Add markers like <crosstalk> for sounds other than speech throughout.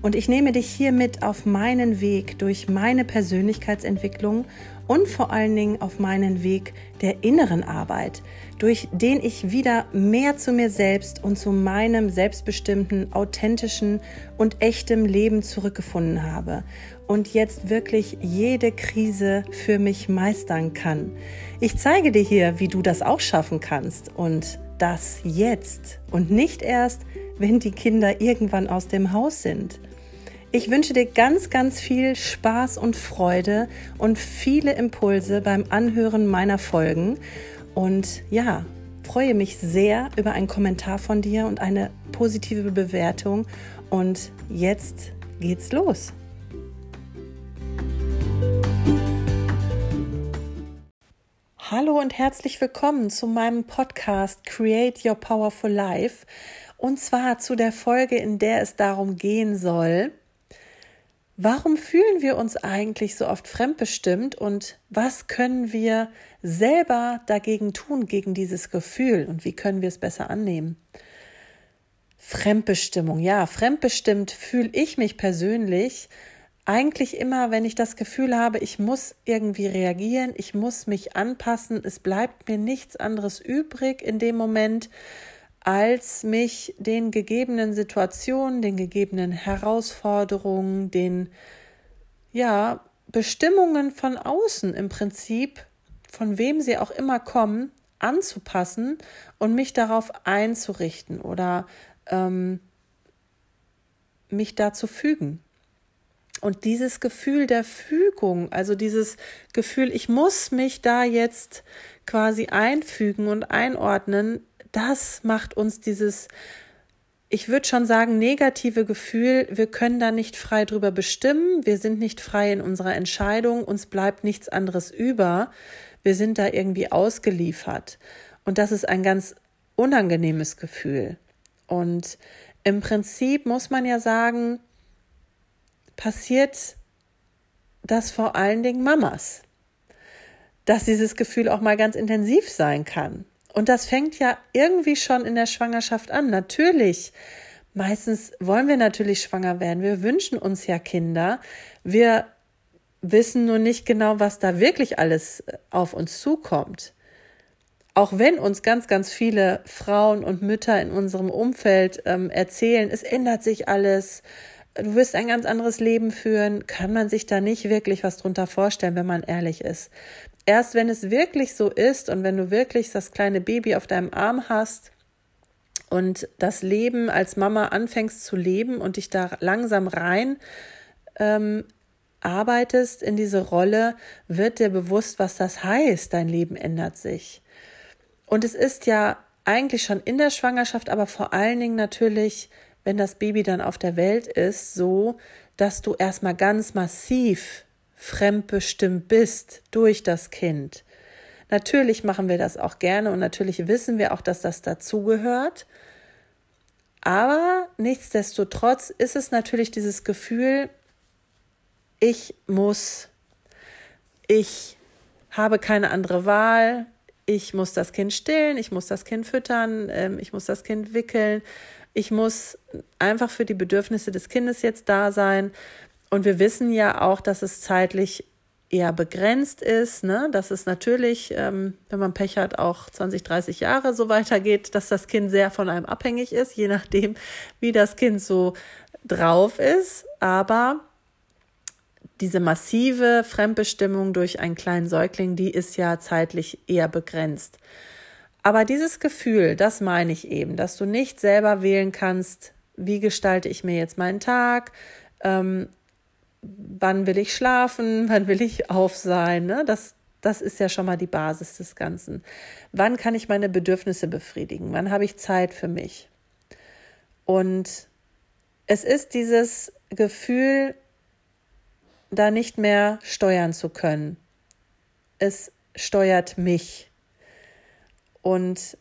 Und ich nehme dich hier mit auf meinen Weg durch meine Persönlichkeitsentwicklung und vor allen Dingen auf meinen Weg der inneren Arbeit, durch den ich wieder mehr zu mir selbst und zu meinem selbstbestimmten, authentischen und echtem Leben zurückgefunden habe und jetzt wirklich jede Krise für mich meistern kann. Ich zeige dir hier, wie du das auch schaffen kannst und das jetzt und nicht erst, wenn die Kinder irgendwann aus dem Haus sind. Ich wünsche dir ganz, ganz viel Spaß und Freude und viele Impulse beim Anhören meiner Folgen. Und ja, freue mich sehr über einen Kommentar von dir und eine positive Bewertung. Und jetzt geht's los. Hallo und herzlich willkommen zu meinem Podcast Create Your Powerful Life. Und zwar zu der Folge, in der es darum gehen soll, Warum fühlen wir uns eigentlich so oft fremdbestimmt und was können wir selber dagegen tun, gegen dieses Gefühl und wie können wir es besser annehmen? Fremdbestimmung, ja, fremdbestimmt fühle ich mich persönlich eigentlich immer, wenn ich das Gefühl habe, ich muss irgendwie reagieren, ich muss mich anpassen, es bleibt mir nichts anderes übrig in dem Moment, als mich den gegebenen Situationen, den gegebenen Herausforderungen, den ja, Bestimmungen von außen im Prinzip, von wem sie auch immer kommen, anzupassen und mich darauf einzurichten oder ähm, mich da zu fügen. Und dieses Gefühl der Fügung, also dieses Gefühl, ich muss mich da jetzt quasi einfügen und einordnen, das macht uns dieses, ich würde schon sagen, negative Gefühl, wir können da nicht frei drüber bestimmen, wir sind nicht frei in unserer Entscheidung, uns bleibt nichts anderes über, wir sind da irgendwie ausgeliefert. Und das ist ein ganz unangenehmes Gefühl. Und im Prinzip muss man ja sagen, passiert das vor allen Dingen Mamas, dass dieses Gefühl auch mal ganz intensiv sein kann. Und das fängt ja irgendwie schon in der Schwangerschaft an. Natürlich. Meistens wollen wir natürlich schwanger werden. Wir wünschen uns ja Kinder. Wir wissen nur nicht genau, was da wirklich alles äh, auf uns zukommt. Auch wenn uns ganz, ganz viele Frauen und Mütter in unserem Umfeld ähm, erzählen, es ändert sich alles, du wirst ein ganz anderes Leben führen, kann man sich da nicht wirklich was drunter vorstellen, wenn man ehrlich ist. Erst wenn es wirklich so ist und wenn du wirklich das kleine Baby auf deinem Arm hast und das Leben als Mama anfängst zu leben und dich da langsam rein ähm, arbeitest in diese Rolle, wird dir bewusst, was das heißt. Dein Leben ändert sich. Und es ist ja eigentlich schon in der Schwangerschaft, aber vor allen Dingen natürlich, wenn das Baby dann auf der Welt ist, so, dass du erstmal ganz massiv fremdbestimmt bist durch das Kind. Natürlich machen wir das auch gerne und natürlich wissen wir auch, dass das dazugehört. Aber nichtsdestotrotz ist es natürlich dieses Gefühl, ich muss, ich habe keine andere Wahl, ich muss das Kind stillen, ich muss das Kind füttern, ähm, ich muss das Kind wickeln, ich muss einfach für die Bedürfnisse des Kindes jetzt da sein. Und wir wissen ja auch, dass es zeitlich eher begrenzt ist, ne? dass es natürlich, ähm, wenn man Pech hat, auch 20, 30 Jahre so weitergeht, dass das Kind sehr von einem abhängig ist, je nachdem, wie das Kind so drauf ist. Aber diese massive Fremdbestimmung durch einen kleinen Säugling, die ist ja zeitlich eher begrenzt. Aber dieses Gefühl, das meine ich eben, dass du nicht selber wählen kannst, wie gestalte ich mir jetzt meinen Tag, ähm, wann will ich schlafen, <laughs> wann will ich auf sein. Ne? Das, das ist ja schon mal die Basis des Ganzen. Wann kann ich meine Bedürfnisse befriedigen? Wann habe ich Zeit für mich? Und es ist dieses Gefühl, da nicht mehr steuern zu können. Es steuert mich. Und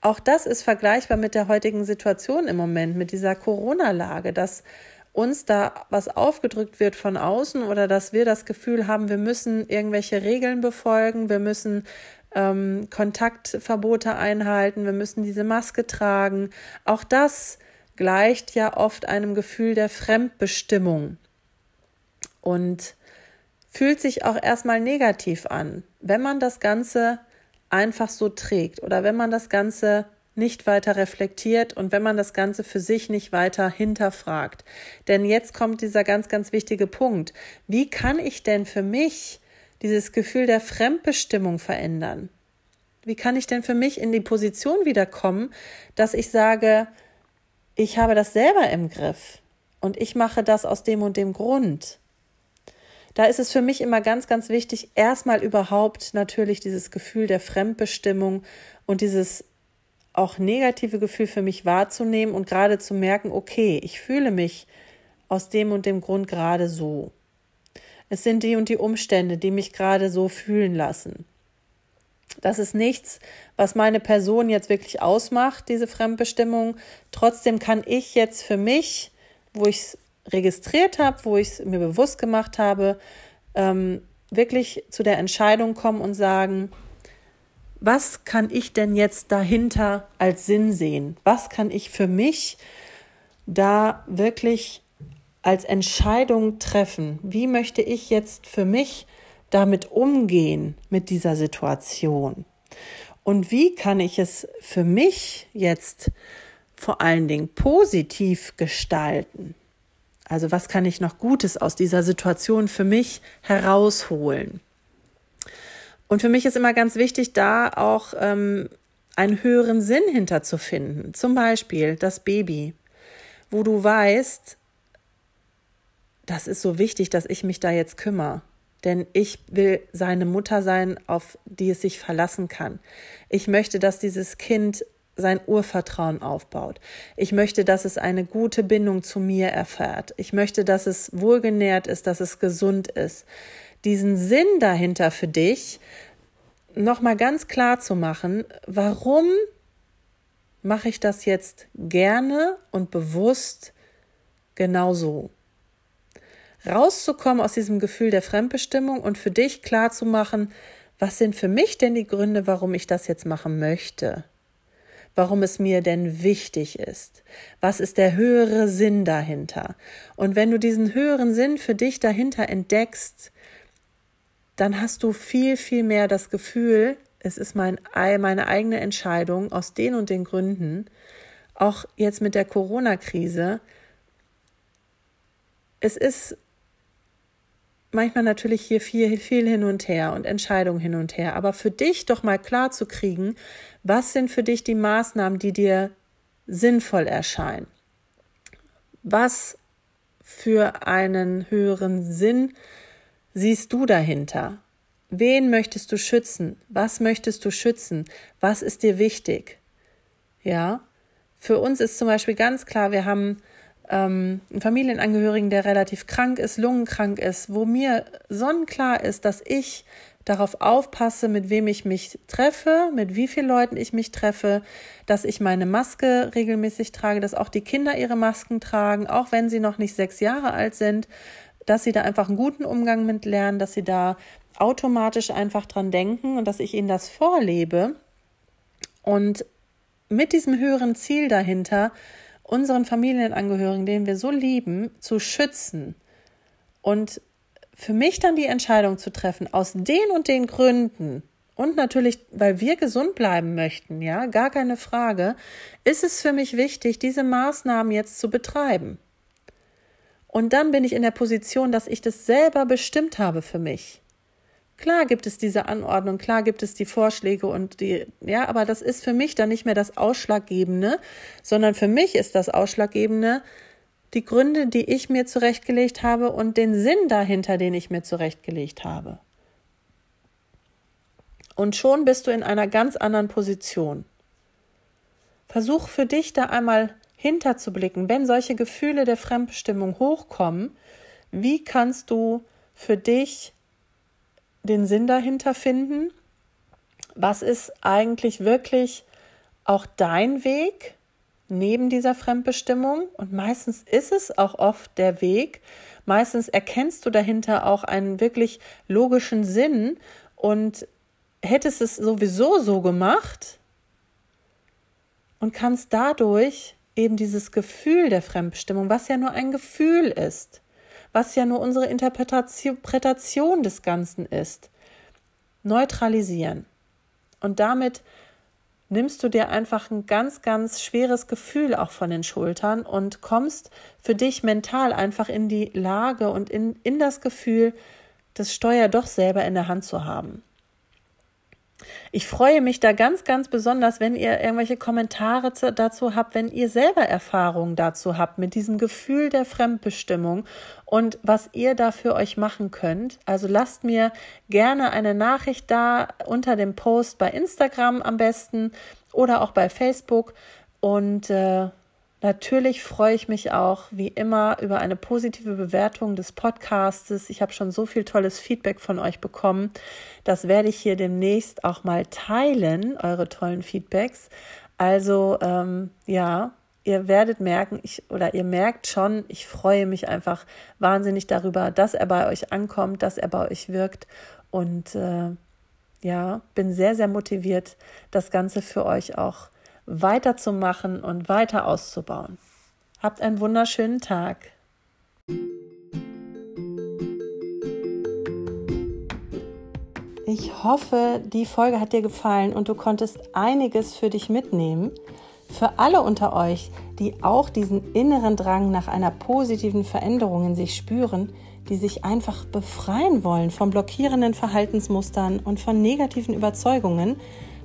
auch das ist vergleichbar mit der heutigen Situation im Moment, mit dieser Corona-Lage, dass uns da was aufgedrückt wird von außen oder dass wir das Gefühl haben, wir müssen irgendwelche Regeln befolgen, wir müssen ähm, Kontaktverbote einhalten, wir müssen diese Maske tragen. Auch das gleicht ja oft einem Gefühl der Fremdbestimmung und fühlt sich auch erstmal negativ an, wenn man das Ganze einfach so trägt oder wenn man das Ganze nicht weiter reflektiert und wenn man das Ganze für sich nicht weiter hinterfragt. Denn jetzt kommt dieser ganz, ganz wichtige Punkt. Wie kann ich denn für mich dieses Gefühl der Fremdbestimmung verändern? Wie kann ich denn für mich in die Position wiederkommen, dass ich sage, ich habe das selber im Griff und ich mache das aus dem und dem Grund? Da ist es für mich immer ganz, ganz wichtig, erstmal überhaupt natürlich dieses Gefühl der Fremdbestimmung und dieses auch negative Gefühl für mich wahrzunehmen und gerade zu merken, okay, ich fühle mich aus dem und dem Grund gerade so. Es sind die und die Umstände, die mich gerade so fühlen lassen. Das ist nichts, was meine Person jetzt wirklich ausmacht, diese Fremdbestimmung. Trotzdem kann ich jetzt für mich, wo ich es registriert habe, wo ich es mir bewusst gemacht habe, ähm, wirklich zu der Entscheidung kommen und sagen, was kann ich denn jetzt dahinter als Sinn sehen? Was kann ich für mich da wirklich als Entscheidung treffen? Wie möchte ich jetzt für mich damit umgehen mit dieser Situation? Und wie kann ich es für mich jetzt vor allen Dingen positiv gestalten? Also was kann ich noch Gutes aus dieser Situation für mich herausholen? Und für mich ist immer ganz wichtig, da auch ähm, einen höheren Sinn hinterzufinden. Zum Beispiel das Baby, wo du weißt, das ist so wichtig, dass ich mich da jetzt kümmere. Denn ich will seine Mutter sein, auf die es sich verlassen kann. Ich möchte, dass dieses Kind sein Urvertrauen aufbaut. Ich möchte, dass es eine gute Bindung zu mir erfährt. Ich möchte, dass es wohlgenährt ist, dass es gesund ist diesen Sinn dahinter für dich nochmal ganz klar zu machen, warum mache ich das jetzt gerne und bewusst genau so? Rauszukommen aus diesem Gefühl der Fremdbestimmung und für dich klar zu machen, was sind für mich denn die Gründe, warum ich das jetzt machen möchte? Warum es mir denn wichtig ist? Was ist der höhere Sinn dahinter? Und wenn du diesen höheren Sinn für dich dahinter entdeckst, dann hast du viel, viel mehr das Gefühl, es ist mein, meine eigene Entscheidung aus den und den Gründen, auch jetzt mit der Corona-Krise. Es ist manchmal natürlich hier viel, viel hin und her und Entscheidungen hin und her. Aber für dich doch mal klar zu kriegen, was sind für dich die Maßnahmen, die dir sinnvoll erscheinen? Was für einen höheren Sinn siehst du dahinter? Wen möchtest du schützen? Was möchtest du schützen? Was ist dir wichtig? Ja, für uns ist zum Beispiel ganz klar, wir haben ähm, einen Familienangehörigen, der relativ krank ist, lungenkrank ist, wo mir sonnenklar ist, dass ich darauf aufpasse, mit wem ich mich treffe, mit wie vielen Leuten ich mich treffe, dass ich meine Maske regelmäßig trage, dass auch die Kinder ihre Masken tragen, auch wenn sie noch nicht sechs Jahre alt sind, dass sie da einfach einen guten Umgang mit lernen, dass sie da automatisch einfach dran denken und dass ich ihnen das vorlebe. Und mit diesem höheren Ziel dahinter, unseren Familienangehörigen, den wir so lieben, zu schützen und für mich dann die Entscheidung zu treffen, aus den und den Gründen und natürlich, weil wir gesund bleiben möchten, ja, gar keine Frage, ist es für mich wichtig, diese Maßnahmen jetzt zu betreiben. Und dann bin ich in der Position, dass ich das selber bestimmt habe für mich. Klar gibt es diese Anordnung, klar gibt es die Vorschläge und die, ja, aber das ist für mich dann nicht mehr das Ausschlaggebende, sondern für mich ist das Ausschlaggebende die Gründe, die ich mir zurechtgelegt habe und den Sinn dahinter, den ich mir zurechtgelegt habe. Und schon bist du in einer ganz anderen Position. Versuch für dich da einmal hinterzublicken, wenn solche Gefühle der Fremdbestimmung hochkommen, wie kannst du für dich den Sinn dahinter finden? Was ist eigentlich wirklich auch dein Weg neben dieser Fremdbestimmung und meistens ist es auch oft der Weg. Meistens erkennst du dahinter auch einen wirklich logischen Sinn und hättest es sowieso so gemacht und kannst dadurch eben dieses Gefühl der Fremdbestimmung, was ja nur ein Gefühl ist, was ja nur unsere Interpretation des Ganzen ist, neutralisieren. Und damit nimmst du dir einfach ein ganz, ganz schweres Gefühl auch von den Schultern und kommst für dich mental einfach in die Lage und in, in das Gefühl, das Steuer doch selber in der Hand zu haben. Ich freue mich da ganz, ganz besonders, wenn ihr irgendwelche Kommentare dazu habt, wenn ihr selber Erfahrungen dazu habt mit diesem Gefühl der Fremdbestimmung und was ihr da für euch machen könnt. Also lasst mir gerne eine Nachricht da unter dem Post bei Instagram am besten oder auch bei Facebook und äh, Natürlich freue ich mich auch wie immer über eine positive Bewertung des Podcastes. Ich habe schon so viel tolles Feedback von euch bekommen. Das werde ich hier demnächst auch mal teilen, eure tollen Feedbacks. Also ähm, ja, ihr werdet merken, ich oder ihr merkt schon, ich freue mich einfach wahnsinnig darüber, dass er bei euch ankommt, dass er bei euch wirkt und äh, ja, bin sehr, sehr motiviert, das Ganze für euch auch weiterzumachen und weiter auszubauen. Habt einen wunderschönen Tag. Ich hoffe, die Folge hat dir gefallen und du konntest einiges für dich mitnehmen. Für alle unter euch, die auch diesen inneren Drang nach einer positiven Veränderung in sich spüren, die sich einfach befreien wollen von blockierenden Verhaltensmustern und von negativen Überzeugungen,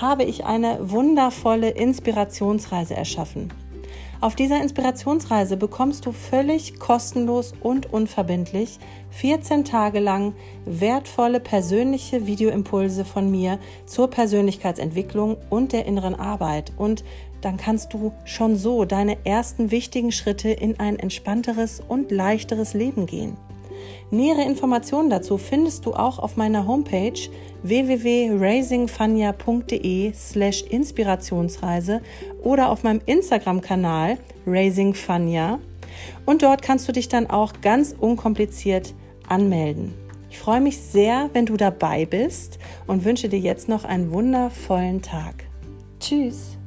habe ich eine wundervolle Inspirationsreise erschaffen. Auf dieser Inspirationsreise bekommst du völlig kostenlos und unverbindlich 14 Tage lang wertvolle persönliche Videoimpulse von mir zur Persönlichkeitsentwicklung und der inneren Arbeit. Und dann kannst du schon so deine ersten wichtigen Schritte in ein entspannteres und leichteres Leben gehen. Nähere Informationen dazu findest du auch auf meiner Homepage www.raisingfania.de slash Inspirationsreise oder auf meinem Instagram-Kanal raisingfania und dort kannst du dich dann auch ganz unkompliziert anmelden. Ich freue mich sehr, wenn du dabei bist und wünsche dir jetzt noch einen wundervollen Tag. Tschüss!